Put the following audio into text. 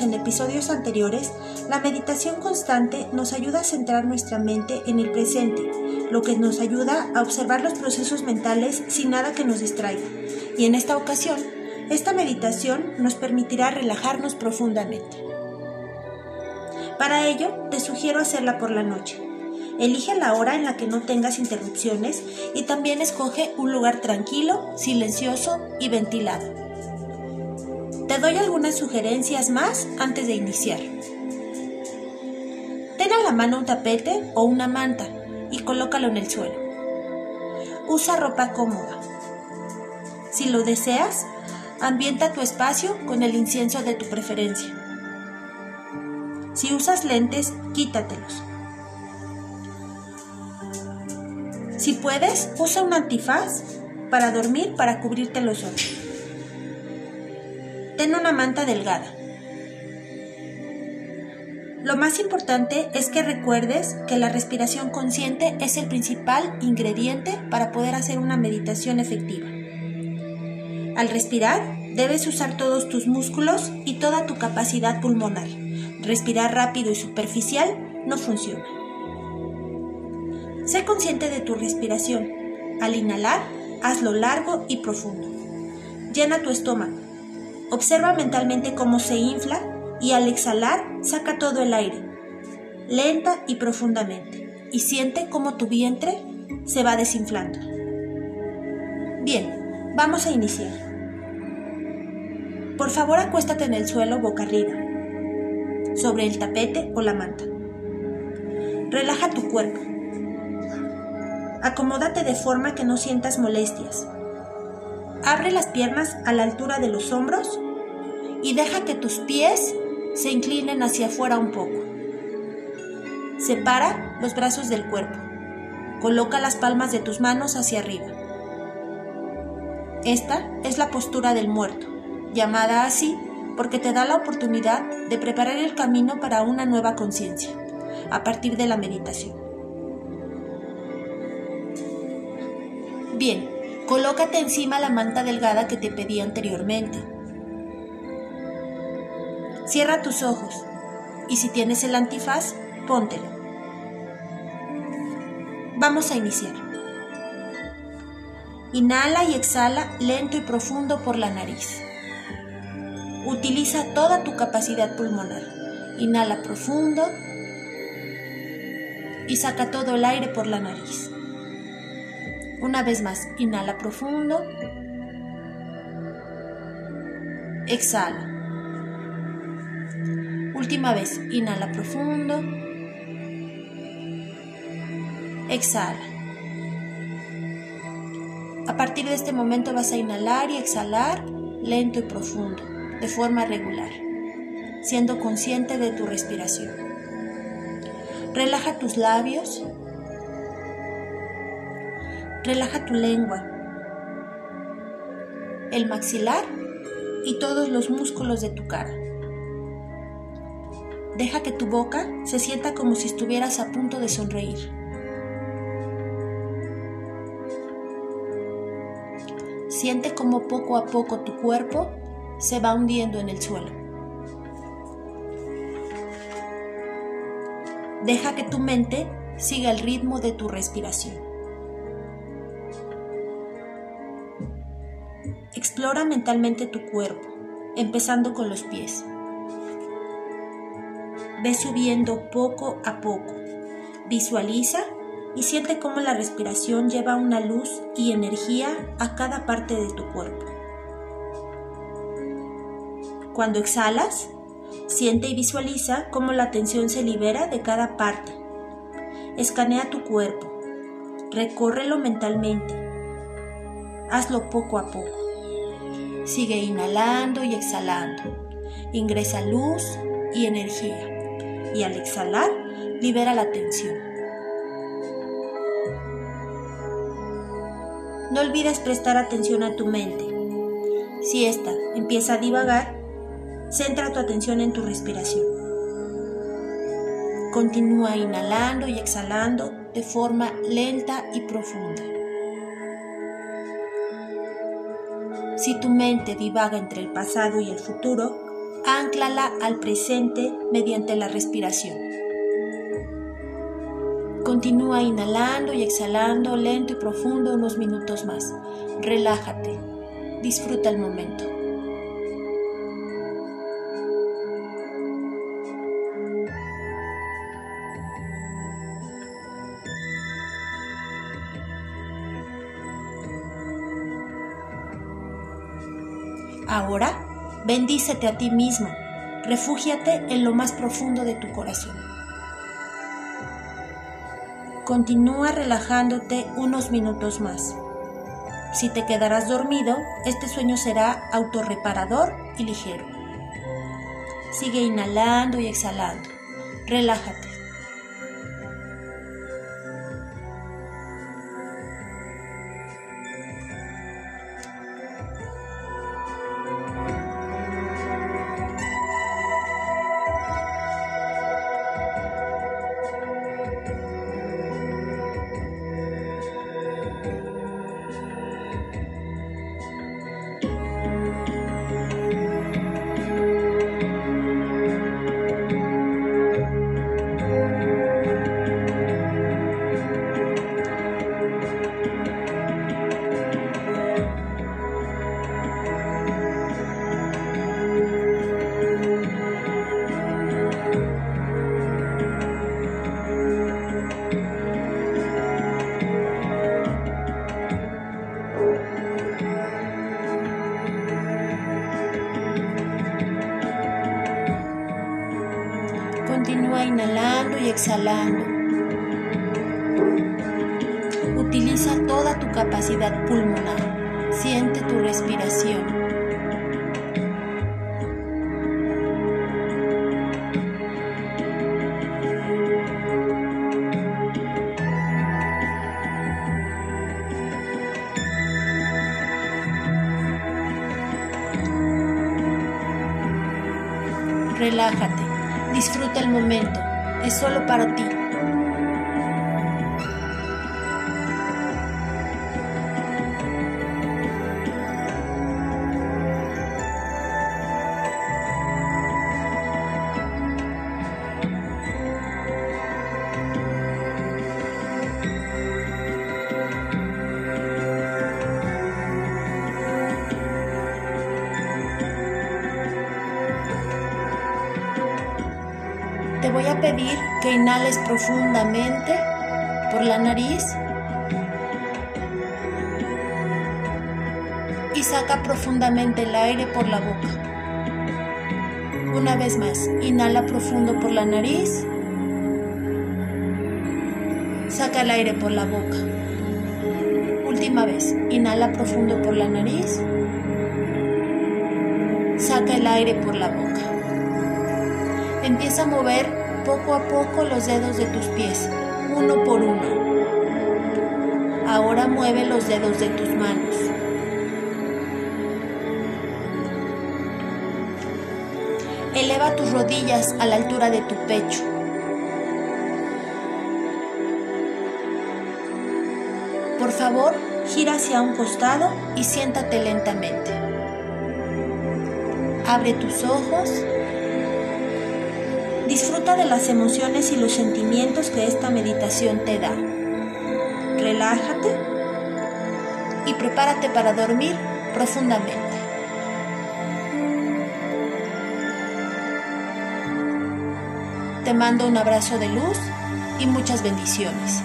en episodios anteriores, la meditación constante nos ayuda a centrar nuestra mente en el presente, lo que nos ayuda a observar los procesos mentales sin nada que nos distraiga. Y en esta ocasión, esta meditación nos permitirá relajarnos profundamente. Para ello, te sugiero hacerla por la noche. Elige la hora en la que no tengas interrupciones y también escoge un lugar tranquilo, silencioso y ventilado. Doy algunas sugerencias más antes de iniciar. Ten a la mano un tapete o una manta y colócalo en el suelo. Usa ropa cómoda. Si lo deseas, ambienta tu espacio con el incienso de tu preferencia. Si usas lentes, quítatelos. Si puedes, usa un antifaz para dormir para cubrirte los ojos. Ten una manta delgada. Lo más importante es que recuerdes que la respiración consciente es el principal ingrediente para poder hacer una meditación efectiva. Al respirar, debes usar todos tus músculos y toda tu capacidad pulmonar. Respirar rápido y superficial no funciona. Sé consciente de tu respiración. Al inhalar, hazlo largo y profundo. Llena tu estómago. Observa mentalmente cómo se infla y al exhalar saca todo el aire, lenta y profundamente, y siente cómo tu vientre se va desinflando. Bien, vamos a iniciar. Por favor acuéstate en el suelo boca arriba, sobre el tapete o la manta. Relaja tu cuerpo. Acomódate de forma que no sientas molestias. Abre las piernas a la altura de los hombros y deja que tus pies se inclinen hacia afuera un poco. Separa los brazos del cuerpo. Coloca las palmas de tus manos hacia arriba. Esta es la postura del muerto, llamada así porque te da la oportunidad de preparar el camino para una nueva conciencia, a partir de la meditación. Bien, Colócate encima la manta delgada que te pedí anteriormente. Cierra tus ojos y si tienes el antifaz, póntelo. Vamos a iniciar. Inhala y exhala lento y profundo por la nariz. Utiliza toda tu capacidad pulmonar. Inhala profundo y saca todo el aire por la nariz. Una vez más, inhala profundo. Exhala. Última vez, inhala profundo. Exhala. A partir de este momento vas a inhalar y exhalar lento y profundo, de forma regular, siendo consciente de tu respiración. Relaja tus labios, Relaja tu lengua, el maxilar y todos los músculos de tu cara. Deja que tu boca se sienta como si estuvieras a punto de sonreír. Siente como poco a poco tu cuerpo se va hundiendo en el suelo. Deja que tu mente siga el ritmo de tu respiración. Explora mentalmente tu cuerpo, empezando con los pies. Ve subiendo poco a poco. Visualiza y siente cómo la respiración lleva una luz y energía a cada parte de tu cuerpo. Cuando exhalas, siente y visualiza cómo la tensión se libera de cada parte. Escanea tu cuerpo, recórrelo mentalmente. Hazlo poco a poco. Sigue inhalando y exhalando. Ingresa luz y energía. Y al exhalar, libera la tensión. No olvides prestar atención a tu mente. Si ésta empieza a divagar, centra tu atención en tu respiración. Continúa inhalando y exhalando de forma lenta y profunda. Si tu mente divaga entre el pasado y el futuro, Ánclala al presente mediante la respiración. Continúa inhalando y exhalando lento y profundo unos minutos más. Relájate. Disfruta el momento. Ahora, bendícete a ti mismo, refúgiate en lo más profundo de tu corazón. Continúa relajándote unos minutos más. Si te quedarás dormido, este sueño será autorreparador y ligero. Sigue inhalando y exhalando. Relájate. Exhalando. Utiliza toda tu capacidad pulmonar. Siente tu respiración. Relájate. Disfruta el momento, es solo para ti. Te voy a pedir que inhales profundamente por la nariz y saca profundamente el aire por la boca. Una vez más, inhala profundo por la nariz, saca el aire por la boca. Última vez, inhala profundo por la nariz, saca el aire por la boca. Empieza a mover poco a poco los dedos de tus pies, uno por uno. Ahora mueve los dedos de tus manos. Eleva tus rodillas a la altura de tu pecho. Por favor, gira hacia un costado y siéntate lentamente. Abre tus ojos Disfruta de las emociones y los sentimientos que esta meditación te da. Relájate y prepárate para dormir profundamente. Te mando un abrazo de luz y muchas bendiciones.